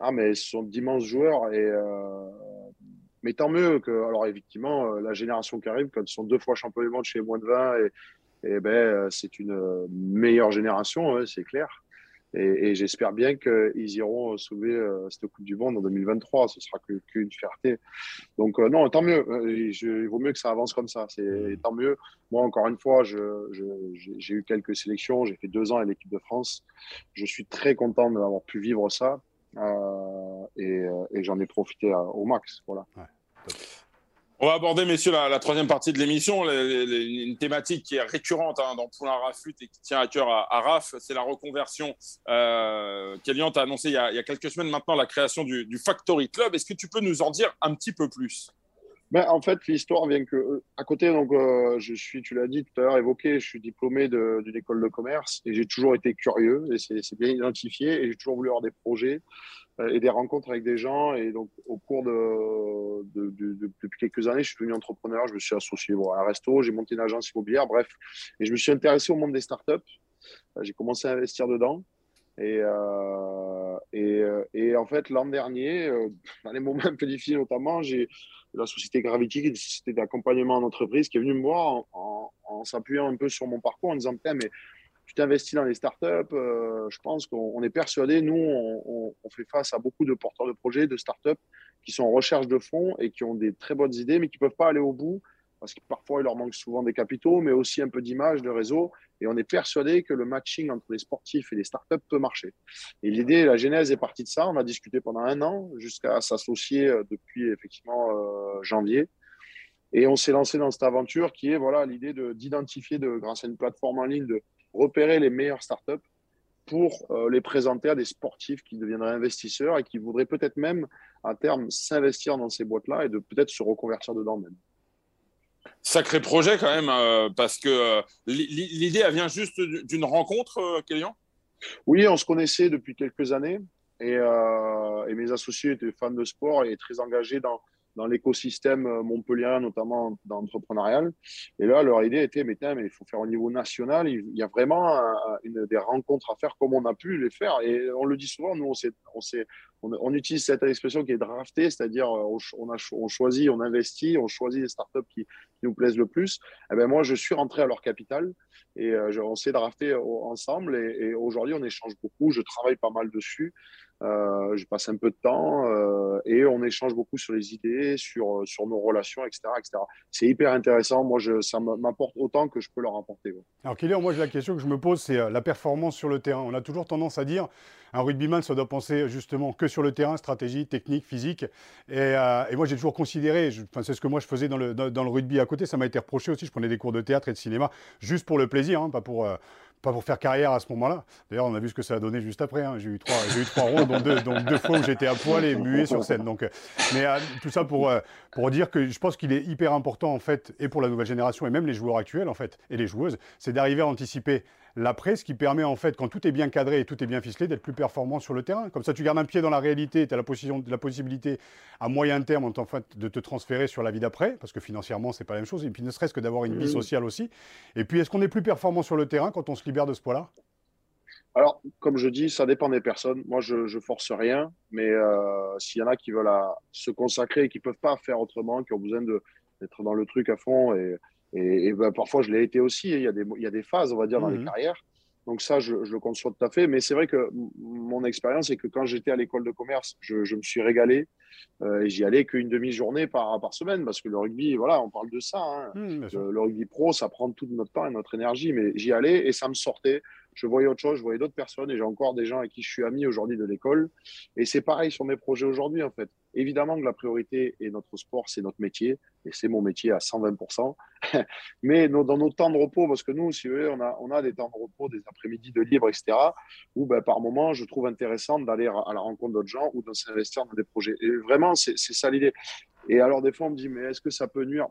Ah, mais ce sont d'immenses joueurs. Et, euh... Mais tant mieux que, alors effectivement, euh, la génération qui arrive, quand ils sont deux fois champions du monde chez les moins de 20, et, et ben, euh, c'est une meilleure génération, hein, c'est clair. Et, et j'espère bien qu'ils iront soulever euh, cette Coupe du Monde en 2023. Ce sera qu'une fierté. Donc, euh, non, tant mieux. Euh, je, il vaut mieux que ça avance comme ça. C'est tant mieux. Moi, encore une fois, j'ai je, eu quelques sélections. J'ai fait deux ans à l'équipe de France. Je suis très content d'avoir pu vivre ça. Euh, et, et j'en ai profité au max. Voilà. Ouais. On va aborder, messieurs, la, troisième partie de l'émission, une thématique qui est récurrente hein, dans Poulain Rafut et qui tient à cœur à, Raf, c'est la reconversion. Euh, a annoncé il y, a, quelques semaines maintenant la création du, Factory Club. Est-ce que tu peux nous en dire un petit peu plus? Ben, en fait, l'histoire vient que, euh, à côté, donc, euh, je suis, tu l'as dit tout à l'heure, évoqué, je suis diplômé d'une école de commerce et j'ai toujours été curieux et c'est bien identifié et j'ai toujours voulu avoir des projets. Euh, et des rencontres avec des gens. Et donc, au cours de, depuis quelques années, je suis devenu entrepreneur. Je me suis associé à un resto, j'ai monté une agence immobilière, bref. Et je me suis intéressé au monde des startups. Euh, j'ai commencé à investir dedans. Et, euh, et, et, en fait, l'an dernier, dans les moments un peu difficiles notamment, j'ai la société Gravity, qui est une société d'accompagnement en entreprise, qui est venue me voir en, en s'appuyant un peu sur mon parcours, en disant mais tu t'investis dans les startups, euh, je pense qu'on est persuadé, nous, on, fait face à beaucoup de porteurs de projets, de startups qui sont en recherche de fonds et qui ont des très bonnes idées, mais qui ne peuvent pas aller au bout parce que parfois il leur manque souvent des capitaux, mais aussi un peu d'image, de réseau. Et on est persuadé que le matching entre les sportifs et les startups peut marcher. Et l'idée, la genèse est partie de ça. On a discuté pendant un an jusqu'à s'associer euh, depuis effectivement euh, janvier. Et on s'est lancé dans cette aventure qui est voilà l'idée d'identifier, de, grâce à une plateforme en ligne, de repérer les meilleures startups pour euh, les présenter à des sportifs qui deviendraient investisseurs et qui voudraient peut-être même à terme s'investir dans ces boîtes-là et de peut-être se reconvertir dedans même. Sacré projet quand même, euh, parce que euh, l'idée, elle vient juste d'une rencontre, Kélian? Oui, on se connaissait depuis quelques années et, et, mes associés étaient fans de sport et très engagés dans, dans l'écosystème euh, montpellier, notamment dans. Et là, leur idée était, mais, mais il faut faire au niveau national. Il y a vraiment une, des rencontres à faire comme on a pu les faire. Et on le dit souvent, nous, on, on, on, utilise cette expression qui est drafté, c'est-à-dire euh, on, a, on choisit, on investit, on choisit les startups qui, nous plaisent le plus. Et eh ben moi, je suis rentré à leur capital et euh, on s'est drafté ensemble. Et aujourd'hui, on échange beaucoup. Je travaille pas mal dessus. Euh, je passe un peu de temps euh, et on échange beaucoup sur les idées, sur, euh, nos relations, etc. C'est hyper intéressant. Moi, ça m'apporte autant que je peux leur apporter. Alors, Kylian, moi, la question que je me pose, c'est la performance sur le terrain. On a toujours tendance à dire un rugbyman, ça doit penser justement que sur le terrain, stratégie, technique, physique. Et, moi, j'ai toujours considéré, c'est ce que moi je faisais dans le, dans, le rugby à côté, ça m'a été reproché aussi. Je prenais des cours de théâtre et de cinéma juste pour le plaisir, hein, pas pour pas pour faire carrière à ce moment-là. D'ailleurs, on a vu ce que ça a donné juste après. Hein. J'ai eu trois, j'ai dont deux, donc deux fois où j'étais à poil et muet sur scène. Donc, euh, mais euh, tout ça pour, euh, pour dire que je pense qu'il est hyper important en fait, et pour la nouvelle génération et même les joueurs actuels en fait, et les joueuses, c'est d'arriver à anticiper l'après, ce qui permet en fait, quand tout est bien cadré et tout est bien ficelé, d'être plus performant sur le terrain. Comme ça, tu gardes un pied dans la réalité, tu as la, la, possibilité à moyen terme en fait, de te transférer sur la vie d'après, parce que financièrement, c'est pas la même chose, et puis ne serait-ce que d'avoir une vie sociale aussi. Et puis, est-ce qu'on est plus performant sur le terrain quand on se libère de ce poids-là? Alors, comme je dis, ça dépend des personnes. Moi, je, ne force rien, mais euh, s'il y en a qui veulent se consacrer et qui peuvent pas faire autrement, qui ont besoin d'être dans le truc à fond et, et, ben, parfois, je l'ai été aussi. Il y, a des, il y a des phases, on va dire, dans les mmh carrières. Donc ça, je, le conçois tout à fait. Mais c'est vrai que mon expérience, c'est que quand j'étais à l'école de commerce, je, me suis régalé. Euh, et j'y allais qu'une demi-journée par, par semaine parce que le rugby, voilà, on parle de ça. Hein. Mmh, le, rugby pro, ça prend tout notre temps et notre énergie. Mais j'y allais et ça me sortait je voyais autre chose, je voyais d'autres personnes et j'ai encore des gens avec qui je suis ami aujourd'hui de l'école. Et c'est pareil sur mes projets aujourd'hui, en fait. Évidemment que la priorité est notre sport, c'est notre métier et c'est mon métier à 120%. Mais dans nos temps de repos, parce que nous, si vous voulez, on a, des temps de repos, des après-midi de libre, etc., où ben, par moment, je trouve intéressant d'aller à la rencontre d'autres gens ou de s'investir dans des projets. Et vraiment, c'est ça l'idée. Et alors, des fois, on me dit, mais est-ce que ça peut nuire?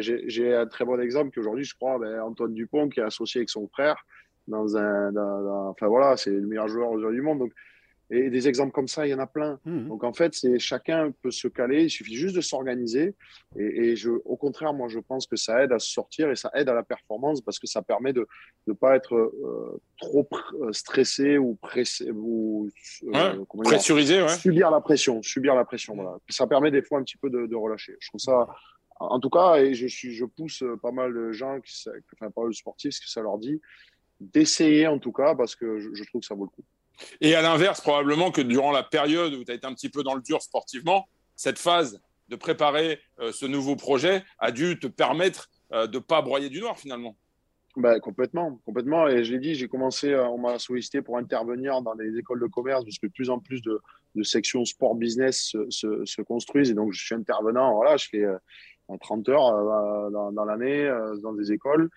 J'ai un très bon exemple qu'aujourd'hui, je crois, ben, Antoine Dupont, qui est associé avec son frère, dans un, enfin voilà, c'est le meilleur joueur du monde. Et des exemples comme ça, il y en a plein. Mmh. Donc en fait, c'est chacun peut se caler. Il suffit juste de s'organiser. Et, je, au contraire, moi, je pense que ça aide à se sortir et ça aide à la performance parce que ça permet de ne pas être euh, trop euh, stressé ou pressé ou euh, pressurisé, ouais. subir la pression, subir la pression. Voilà. Ça permet des fois un petit peu de, de relâcher. Je trouve ça. En tout cas, et je, suis, je pousse pas mal de gens, qui, enfin pas mal de sportifs, ce que ça leur dit, d'essayer en tout cas, parce que je, trouve que ça vaut le coup. Et à l'inverse, probablement que durant la période où tu as été un petit peu dans le dur sportivement, cette phase de préparer euh, ce nouveau projet a dû te permettre euh, de ne pas broyer du noir finalement. Ben, complètement, complètement. Et je l'ai dit, j'ai commencé, euh, on m'a sollicité pour intervenir dans les écoles de commerce parce que de plus en plus de, sections sport business se, construisent. Et donc, je suis intervenant. Voilà, je fais 30 heures dans, l'année, dans des écoles,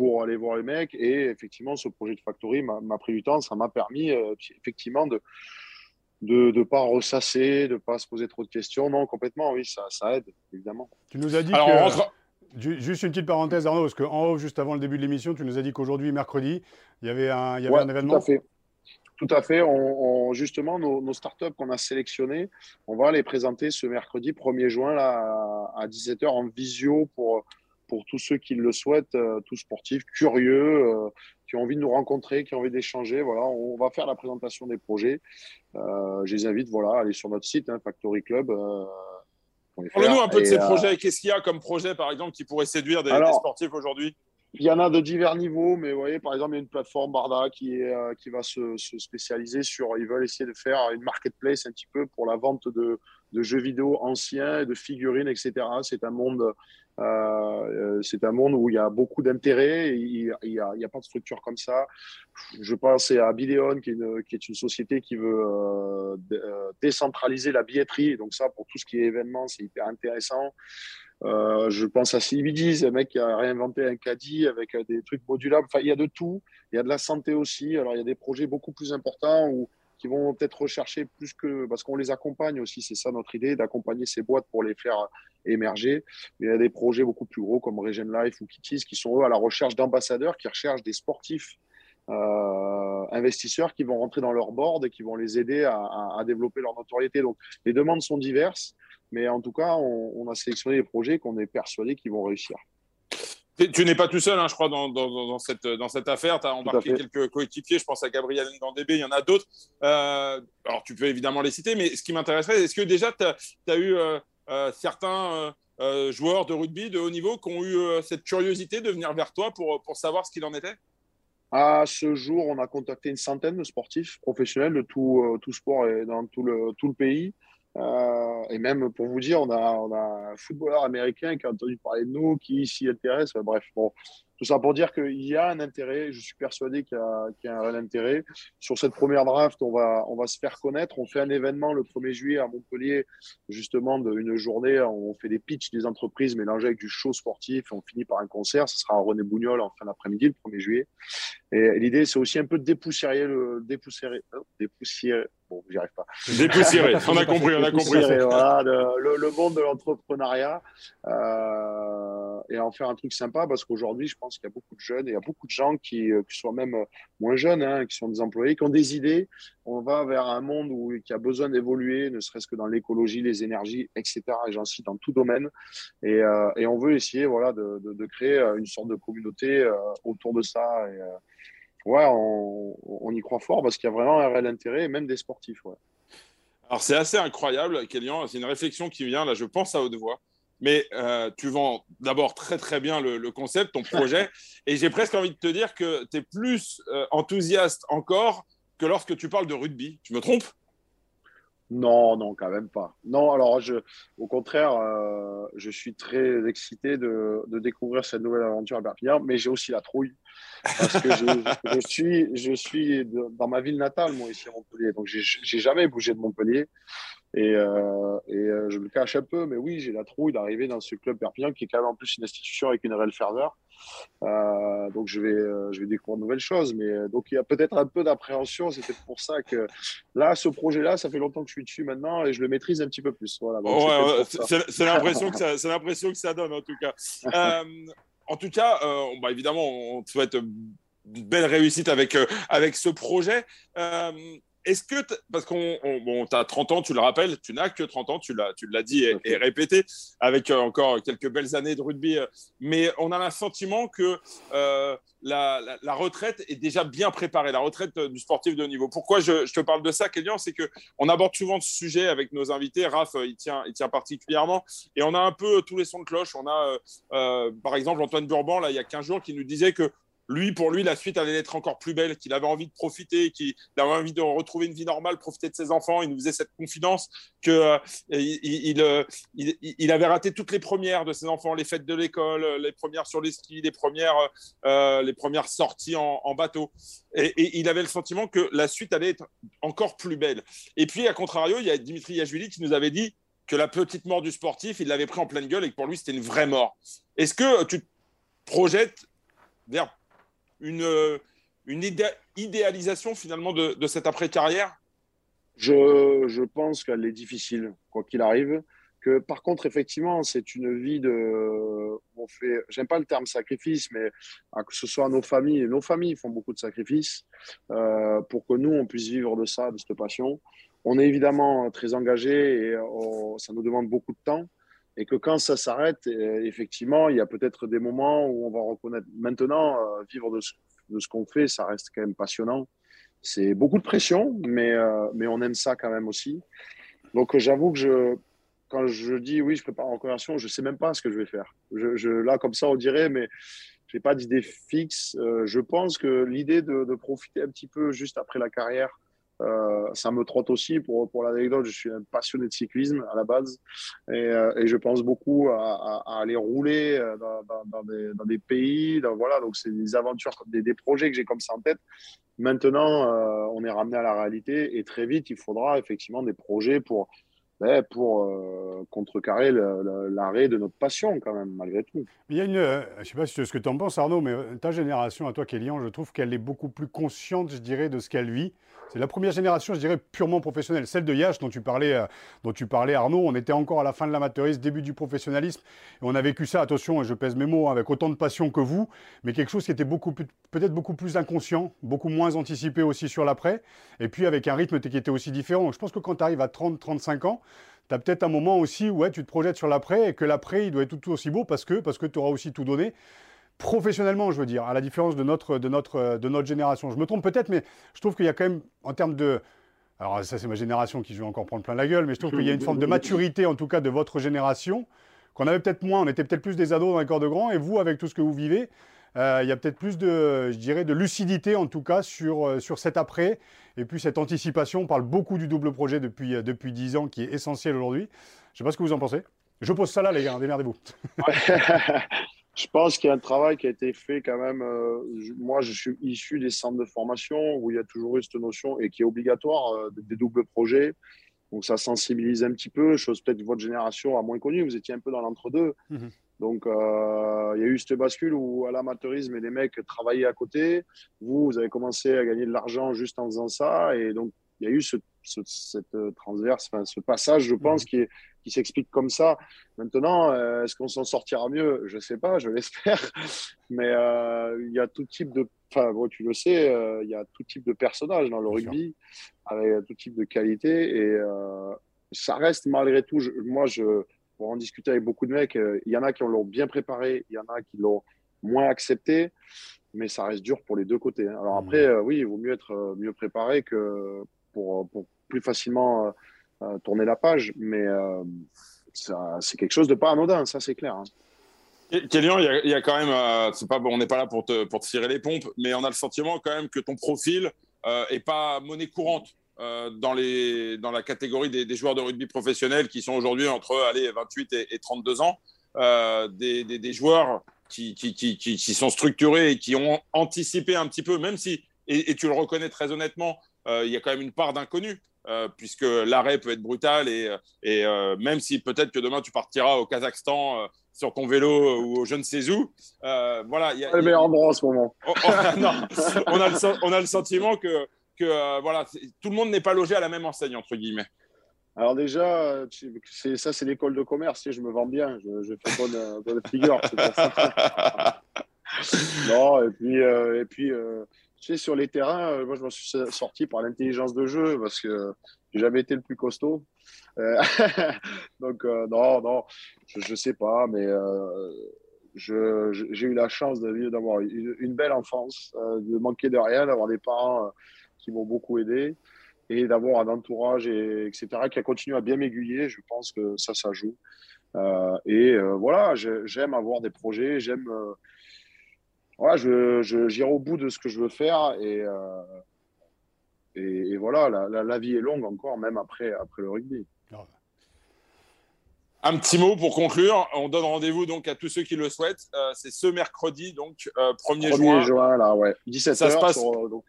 pour aller voir les mecs. Et effectivement, ce projet de factory m'a pris du temps. Ça m'a permis effectivement de de ne pas ressasser, de ne pas se poser trop de questions. Non, complètement, oui, ça, ça aide, évidemment. Tu nous as dit que... Juste une petite parenthèse, Arnaud, parce qu'en haut, juste avant le début de l'émission, tu nous as dit qu'aujourd'hui, mercredi, il y avait un, il y avait un événement. Tout à fait. Tout à fait. On, justement, nos, nos startups qu'on a sélectionnées, on va les présenter ce mercredi 1er juin là, à 17h en visio pour, pour tous ceux qui le souhaitent, euh, tous sportifs, curieux, euh, qui ont envie de nous rencontrer, qui ont envie d'échanger. Voilà, on va faire la présentation des projets. Euh, je les invite voilà, à aller sur notre site, hein, Factory Club. Parle-nous un peu de ces projets. Qu'est-ce qu'il y a comme projet, par exemple, qui pourrait séduire des, sportifs aujourd'hui? il y en a de divers niveaux, mais vous voyez, par exemple, il y a une plateforme Barda qui, est, qui va se, spécialiser sur. Ils veulent essayer de faire une marketplace un petit peu pour la vente de, de jeux vidéo anciens, de figurines, etc. C'est un monde euh, c'est un monde où il y a beaucoup d'intérêt. Il n'y a, pas de structure comme ça. Je pense à Bideon, qui est une, qui est une société qui veut euh, euh, décentraliser la billetterie. Donc ça, pour tout ce qui est événement, c'est hyper intéressant. je pense à CBDs, un mec qui a réinventé un caddie avec des trucs modulables. Enfin, il y a de tout. Il y a de la santé aussi. Alors, il y a des projets beaucoup plus importants où qui vont peut-être rechercher plus que parce qu'on les accompagne aussi, c'est ça notre idée, d'accompagner ces boîtes pour les faire émerger. Il y a des projets beaucoup plus gros comme Regen Life ou Kitties qui sont eux à la recherche d'ambassadeurs, qui recherchent des sportifs euh, investisseurs qui vont rentrer dans leur board et qui vont les aider à, à, développer leur notoriété. Donc les demandes sont diverses, mais en tout cas, on, on a sélectionné des projets qu'on est persuadé qu'ils vont réussir. Tu n'es pas tout seul, hein, je crois, dans, dans, cette, dans cette affaire. Tu as embarqué quelques coéquipiers. Je pense à Gabriel Ndandébé, il y en a d'autres. Euh, alors, tu peux évidemment les citer, mais ce qui m'intéresserait, est-ce que déjà tu as, eu euh, euh, certains joueurs de rugby de haut niveau qui ont eu cette curiosité de venir vers toi pour, pour savoir ce qu'il en était? À ce jour, on a contacté une centaine de sportifs professionnels de tout, tout sport et dans tout le, tout le pays. Euh, et même pour vous dire, on a, on a un footballeur américain qui a entendu parler de nous, qui s'y intéresse. Bref, bon, tout ça pour dire qu'il y a un intérêt, je suis persuadé qu'il y, y, a un réel intérêt. Sur cette première draft, on va, on va se faire connaître. On fait un événement le 1er juillet à Montpellier, justement, d'une journée. On fait des pitchs des entreprises mélangés avec du show sportif on finit par un concert. Ce sera à René Bougnol en fin d'après-midi, le 1er juillet. Et, l'idée, c'est aussi un peu de dépoussiérer le, dépoussiérer, euh, dépoussiérer, bon, j'y arrive pas. Dépoussiérer, on a compris, on a compris. Voilà, le, le, monde de l'entrepreneuriat euh, et en faire un truc sympa parce qu'aujourd'hui, je pense qu'il y a beaucoup de jeunes et il y a beaucoup de gens qui, euh, qui sont même euh, moins jeunes, hein, qui sont des employés, qui ont des idées. On va vers un monde où, qui a besoin d'évoluer, ne serait-ce que dans l'écologie, les énergies, etc. Et j'en cite dans tout domaine. Et, euh, et, on veut essayer voilà, de, de, créer une sorte de communauté autour de ça. Et, ouais, on, on, y croit fort parce qu'il y a vraiment un réel intérêt, même des sportifs. Ouais. Alors c'est assez incroyable, Kélian. C'est une réflexion qui vient là, je pense à haute voix mais euh, tu vends d'abord très très bien le, concept, ton projet, et j'ai presque envie de te dire que tu es plus euh, enthousiaste encore que lorsque tu parles de rugby. Tu me trompes? Non, non, quand même pas. Non, alors je, au contraire, euh, je suis très excité de, découvrir cette nouvelle aventure à Perpignan, mais j'ai aussi la trouille parce que je, je, suis, je suis dans ma ville natale, moi ici à Montpellier, donc j'ai jamais bougé de Montpellier. Et, euh, et euh, je me cache un peu, mais oui, j'ai la trouille d'arriver dans ce club Perpignan qui est quand même en plus une institution avec une réelle ferveur. Euh, donc je vais, euh, je vais découvrir de nouvelles choses. Mais donc il y a peut-être un peu d'appréhension. C'est peut-être pour ça que là, ce projet-là, ça fait longtemps que je suis dessus maintenant et je le maîtrise un petit peu plus. Voilà, ouais, c'est l'impression que ça, c'est l'impression que ça donne en tout cas. en tout cas, bah, évidemment, on te souhaite une belle réussite avec, avec ce projet. Est-ce que, parce qu'on, bon, tu as 30 ans, tu le rappelles, tu n'as que 30 ans, tu l'as, dit et, répété, avec euh, encore quelques belles années de rugby, euh, mais on a le sentiment que euh, la, la, retraite est déjà bien préparée, la retraite du sportif de haut niveau. Pourquoi je, je te parle de ça, Kélian C'est qu'on aborde souvent ce sujet avec nos invités. Raph, il tient, il tient particulièrement, et on a un peu tous les sons de cloche. On a, par exemple, Antoine Burban, là, il y a 15 jours, qui nous disait que lui, pour lui, la suite allait être encore plus belle, qu'il avait envie de profiter, qu'il avait envie de retrouver une vie normale, profiter de ses enfants. Il nous faisait cette confidence que euh, euh, il, avait raté toutes les premières de ses enfants, les fêtes de l'école, les premières sur les skis, les premières, euh, les premières sorties en, bateau. Et, il avait le sentiment que la suite allait être encore plus belle. Et puis, à contrario, il y a Dimitri Yachvili qui nous avait dit que la petite mort du sportif, il l'avait pris en pleine gueule et que pour lui, c'était une vraie mort. Est-ce que tu te projettes vers une, une idéalisation finalement de, de cette après-carrière? Je, je, pense qu'elle est difficile, quoi qu'il arrive. Que par contre, effectivement, c'est une vie de. On fait. J'aime pas le terme sacrifice, mais ah, que ce soit nos familles, nos familles font beaucoup de sacrifices euh, pour que nous on puisse vivre de ça, de cette passion. On est évidemment très engagé et ça nous demande beaucoup de temps. Et que quand ça s'arrête, effectivement, il y a peut-être des moments où on va reconnaître. Maintenant, euh, vivre de ce, qu'on fait, ça reste quand même passionnant. C'est beaucoup de pression, mais, euh, mais on aime ça quand même aussi. Donc j'avoue que je, quand je dis oui, je prépare en conversion, je sais même pas ce que je vais faire. Je, là, comme ça, on dirait, mais je n'ai pas d'idée fixe. Euh, je pense que l'idée de, profiter un petit peu juste après la carrière, euh, ça me trotte aussi. Pour, pour l'anecdote, je suis un passionné de cyclisme à la base et, euh, et je pense beaucoup à, à, à aller rouler euh, dans, dans, dans, des, dans des, pays. voilà, donc c'est des aventures, des, des projets que j'ai comme ça en tête. Maintenant, euh, on est ramené à la réalité et très vite, il faudra effectivement des projets pour ben, pour euh, contrecarrer l'arrêt de notre passion quand même, malgré tout. Il y a une, euh, je ne sais pas ce que tu en penses Arnaud, mais ta génération, à toi Kélian, je trouve qu'elle est beaucoup plus consciente, je dirais, de ce qu'elle vit. C'est la première génération, je dirais, purement professionnelle. Celle de Yash, dont tu parlais, euh, dont tu parlais Arnaud, on était encore à la fin de l'amateurisme, début du professionnalisme. Et on a vécu ça, attention, je pèse mes mots, avec autant de passion que vous, mais quelque chose qui était peut-être beaucoup plus inconscient, beaucoup moins anticipé aussi sur l'après, et puis avec un rythme qui était aussi différent. Je pense que quand tu arrives à 30-35 ans, tu as peut-être un moment aussi où ouais, tu te projettes sur l'après et que l'après, il doit être tout aussi beau parce que, parce que tu auras aussi tout donné professionnellement, je veux dire, à la différence de notre, de notre, de notre génération. Je me trompe peut-être, mais je trouve qu'il y a quand même, en termes de... Alors ça, c'est ma génération qui je vais encore prendre plein la gueule, mais je trouve qu'il y a une forme de maturité, en tout cas, de votre génération, qu'on avait peut-être moins. On était peut-être plus des ados dans les corps de grands, et vous, avec tout ce que vous vivez, il y a peut-être plus de, je dirais, de lucidité, en tout cas, sur, euh, sur cet après, et puis cette anticipation. On parle beaucoup du double projet depuis, euh, depuis 10 ans, qui est essentiel aujourd'hui. Je ne sais pas ce que vous en pensez. Je pose ça là, les gars, démerdez-vous. Je pense qu'il y a un travail qui a été fait quand même. Euh, moi, je suis issu des centres de formation où il y a toujours eu cette notion et qui est obligatoire euh, des doubles projets. Donc, ça sensibilise un petit peu, chose peut-être que votre génération a moins connue. Vous étiez un peu dans l'entre-deux. Mmh. Donc, euh, il y a eu cette bascule où à l'amateurisme, les mecs travaillaient à côté. Vous, vous avez commencé à gagner de l'argent juste en faisant ça. Et donc, il y a eu ce, ce, cette transverse, enfin, ce passage, je pense, mmh. qui est qui s'explique comme ça. Maintenant, euh, est-ce qu'on s'en sortira mieux? Je ne sais pas, je l'espère. Mais euh, il y a tout type de. Enfin, bon, tu le sais, euh, il y a tout type de personnages dans le rugby, avec tout type de qualité. Et ça reste malgré tout. moi, je, pour en discuter avec beaucoup de mecs, il y en a qui l'ont bien préparé, il y en a qui l'ont moins accepté. Mais ça reste dur pour les deux côtés. Hein. Alors mmh. après, oui, il vaut mieux être mieux préparé que pour, pour plus facilement tourner la page, mais euh, c'est quelque chose de pas anodin, ça c'est clair. Hein. Kélian, il, y, a quand même, euh, c'est pas, on n'est pas là pour te, pour te tirer les pompes, mais on a le sentiment quand même que ton profil euh, est pas monnaie courante euh, dans, les, dans la catégorie des, joueurs de rugby professionnels qui sont aujourd'hui entre allez, 28 et, 32 ans, des, des, des, joueurs qui, qui, qui, qui, sont structurés et qui ont anticipé un petit peu, même si, et, et tu le reconnais très honnêtement, il y a quand même une part d'inconnu. Euh, puisque l'arrêt peut être brutal et, et euh, même si peut-être que demain tu partiras au Kazakhstan euh, sur ton vélo ou au je ne sais où, voilà. Y a, le meilleur endroit en ce moment. Oh, oh, non, on, a le, on a le sentiment que, que voilà, tout le monde n'est pas logé à la même enseigne entre guillemets. Alors déjà, ça c'est l'école de commerce, je me vends bien, je, je fais bonne, bonne figure. non, et puis, et puis tu sais, sur les terrains, euh, moi, je m'en suis sorti par l'intelligence de jeu parce que j'ai jamais été le plus costaud. Euh, donc, euh, non, non, je ne sais pas, mais j'ai eu la chance d'avoir une, une, belle enfance, de manquer de rien, d'avoir des parents qui m'ont beaucoup aidé et d'avoir un entourage, et, etc., qui a continué à bien m'aiguiller. Je pense que ça, ça joue. et voilà, j'aime avoir des projets, j'aime voilà, je, j'irai au bout de ce que je veux faire et, euh, et, voilà, la, la, vie est longue encore, même après, après le rugby. Un petit mot pour conclure. On donne rendez-vous donc à tous ceux qui le souhaitent. Euh, c'est ce mercredi, donc 1er, euh, 1er juin. juin. là, ouais. 17 ça se passe. Sur, donc,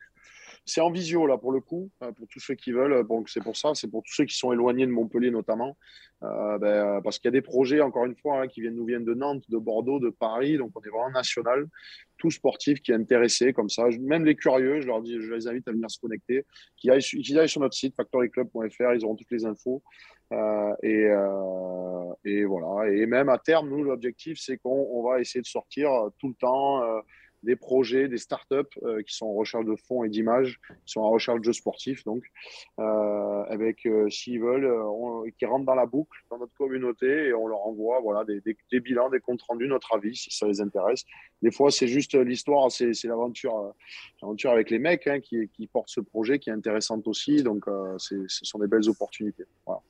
c'est en visio là pour le coup, pour tous ceux qui veulent. C'est pour ça, c'est pour tous ceux qui sont éloignés de Montpellier notamment, ben, parce qu'il y a des projets encore une fois hein, qui viennent nous viennent de Nantes, de Bordeaux, de Paris, donc on est vraiment national. Tout sportif qui est intéressé comme ça, même les curieux, je leur dis, je les invite à venir se connecter, qui aillent, sur notre site factoryclub.fr, ils auront toutes les infos. Euh, et, euh, et, voilà. Et même à terme, nous, l'objectif, c'est qu'on va essayer de sortir euh, tout le temps des projets, des startups euh, qui sont en recherche de fonds et d'images, qui sont en recherche de jeux sportifs, donc, euh, avec, s'ils veulent, qui rentrent dans la boucle, dans notre communauté, et on leur envoie voilà, des, des, bilans, des comptes rendus, notre avis, si ça les intéresse. Des fois, c'est juste l'histoire, c'est, l'aventure, l'aventure avec les mecs hein, qui, qui portent ce projet, qui est intéressante aussi, donc ce sont des belles opportunités. Voilà.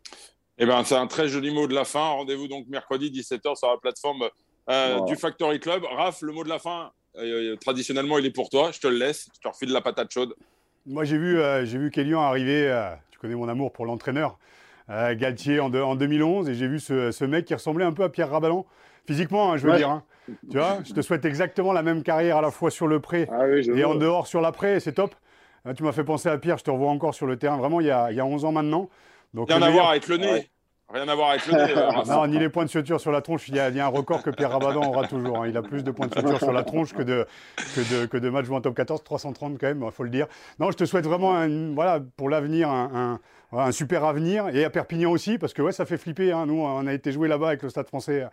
Eh ben, c'est un très joli mot de la fin. Rendez-vous donc mercredi 17h sur la plateforme euh, du Factory Club. Raph, le mot de la fin, euh, traditionnellement, il est pour toi. Je te le laisse. Je te refile la patate chaude. Moi, j'ai vu, euh, j'ai vu Kélian arriver. tu connais mon amour pour l'entraîneur. Galtier en, en, 2011 et j'ai vu ce, mec qui ressemblait un peu à Pierre Rabalan physiquement, hein, je veux dire. Hein. Tu vois, je te souhaite exactement la même carrière à la fois sur le pré ah et en dehors sur l'après, c'est top. tu m'as fait penser à Pierre, je te revois encore sur le terrain, vraiment il y a, il y a 11 ans maintenant. Donc, Rien à voir avec le nez. Rien à voir avec le nez. Euh, non, ni les points de suture sur la tronche. Il y a, un record que Pierre Rabadan aura toujours. Hein. Il a plus de points de suture sur la tronche que de, que de, que de matchs joués en top 14. 330 quand même, il faut le dire. Non, je te souhaite vraiment, voilà, pour l'avenir, un, un super avenir. Et à Perpignan aussi, parce que ouais, ça fait flipper. Hein. Nous, on a été joué là-bas avec le Stade français.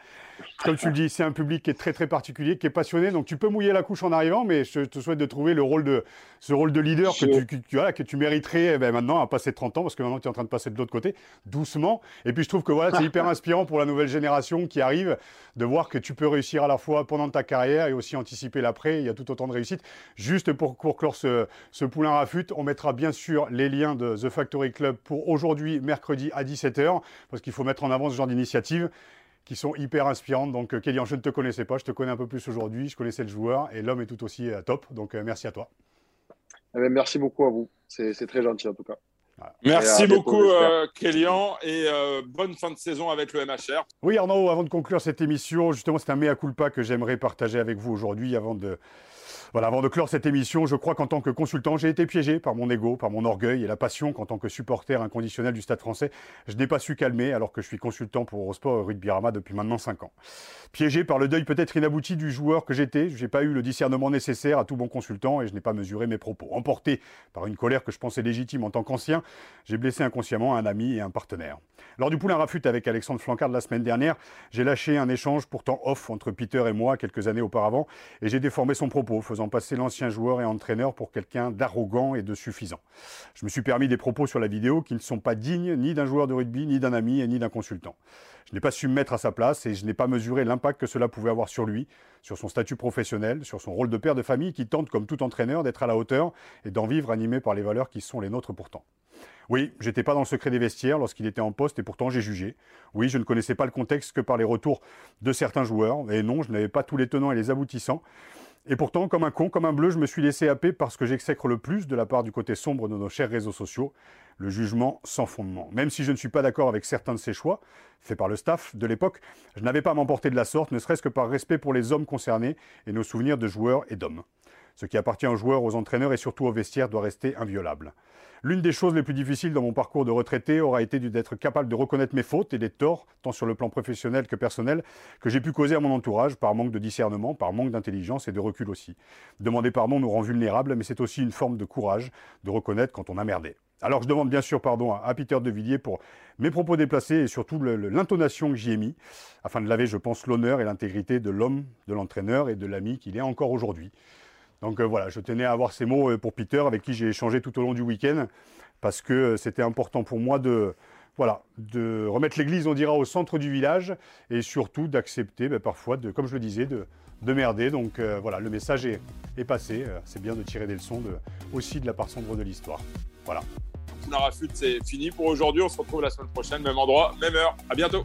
Comme tu le dis, c'est un public qui est très très particulier, qui est passionné. Donc tu peux mouiller la couche en arrivant, mais je te souhaite de trouver le rôle de, ce rôle de leader que tu, que, que tu mériterais eh ben, maintenant à passer 30 ans, parce que maintenant tu es en train de passer de l'autre côté, doucement. Et puis je trouve que voilà, c'est hyper inspirant pour la nouvelle génération qui arrive de voir que tu peux réussir à la fois pendant ta carrière et aussi anticiper l'après. Il y a tout autant de réussite. Juste pour, pour clore ce, ce poulain rafut, on mettra bien sûr les liens de The Factory Club pour aujourd'hui, mercredi à 17h, parce qu'il faut mettre en avant ce genre d'initiatives qui sont hyper inspirantes. Donc, euh, Kélian, je ne te connaissais pas, je te connais un peu plus aujourd'hui, je connaissais le joueur et l'homme est tout aussi euh, top. Donc, euh, merci à toi. Eh ben, merci beaucoup à vous. C'est très gentil en tout cas. Merci beaucoup, Kélian, et bonne fin de saison avec le MHR. Oui, Arnaud, avant de conclure cette émission, justement, c'est un mea culpa que j'aimerais partager avec vous aujourd'hui avant de voilà, avant de clore cette émission, je crois qu'en tant que consultant, j'ai été piégé par mon ego, par mon orgueil et la passion qu'en tant que supporter inconditionnel du Stade français, je n'ai pas su calmer alors que je suis consultant pour Eurosport et Rugby Rama depuis maintenant 5 ans. Piégé par le deuil peut-être inabouti du joueur que j'étais, je n'ai pas eu le discernement nécessaire à tout bon consultant et je n'ai pas mesuré mes propos. Emporté par une colère que je pensais légitime en tant qu'ancien, j'ai blessé inconsciemment un ami et un partenaire. Lors du poulain rafut avec Alexandre Flancard la semaine dernière, j'ai lâché un échange pourtant off entre Peter et moi quelques années auparavant et j'ai déformé son propos, passer l'ancien joueur et entraîneur pour quelqu'un d'arrogant et de suffisant. Je me suis permis des propos sur la vidéo qui ne sont pas dignes ni d'un joueur de rugby, ni d'un ami ni d'un consultant. Je n'ai pas su me mettre à sa place et je n'ai pas mesuré l'impact que cela pouvait avoir sur lui, sur son statut professionnel, sur son rôle de père de famille qui tente, comme tout entraîneur, d'être à la hauteur et d'en vivre animé par les valeurs qui sont les nôtres pourtant. Oui, j'étais pas dans le secret des vestiaires lorsqu'il était en poste et pourtant j'ai jugé. Oui, je ne connaissais pas le contexte que par les retours de certains joueurs. Et non, je n'avais pas tous les tenants et les aboutissants. Et pourtant, comme un con, comme un bleu, je me suis laissé happer parce que j'exècre le plus de la part du côté sombre de nos chers réseaux sociaux, le jugement sans fondement. Même si je ne suis pas d'accord avec certains de ces choix, faits par le staff de l'époque, je n'avais pas à m'emporter de la sorte, ne serait-ce que par respect pour les hommes concernés et nos souvenirs de joueurs et d'hommes. Ce qui appartient aux joueurs, aux entraîneurs et surtout aux vestiaires doit rester inviolable. L'une des choses les plus difficiles dans mon parcours de retraité aura été d'être capable de reconnaître mes fautes et des torts, tant sur le plan professionnel que personnel, que j'ai pu causer à mon entourage par manque de discernement, par manque d'intelligence et de recul aussi. Demander pardon nous rend vulnérables, mais c'est aussi une forme de courage de reconnaître quand on a merdé. Alors je demande bien sûr pardon à Peter de Villiers pour mes propos déplacés et surtout l'intonation que j'y ai mis, afin de laver, je pense, l'honneur et l'intégrité de l'homme, de l'entraîneur et de l'ami qu'il est encore aujourd'hui. Donc euh, voilà, je tenais à avoir ces mots euh, pour Peter, avec qui j'ai échangé tout au long du week-end, parce que euh, c'était important pour moi de, remettre l'église, on dira, au centre du village, et surtout d'accepter ben, parfois, de, comme je le disais, de, de merder. Donc voilà, le message est, passé. c'est bien de tirer des leçons aussi de la part sombre de l'histoire. Voilà. C'est fini pour aujourd'hui. On se retrouve la semaine prochaine, même endroit, même heure. À bientôt.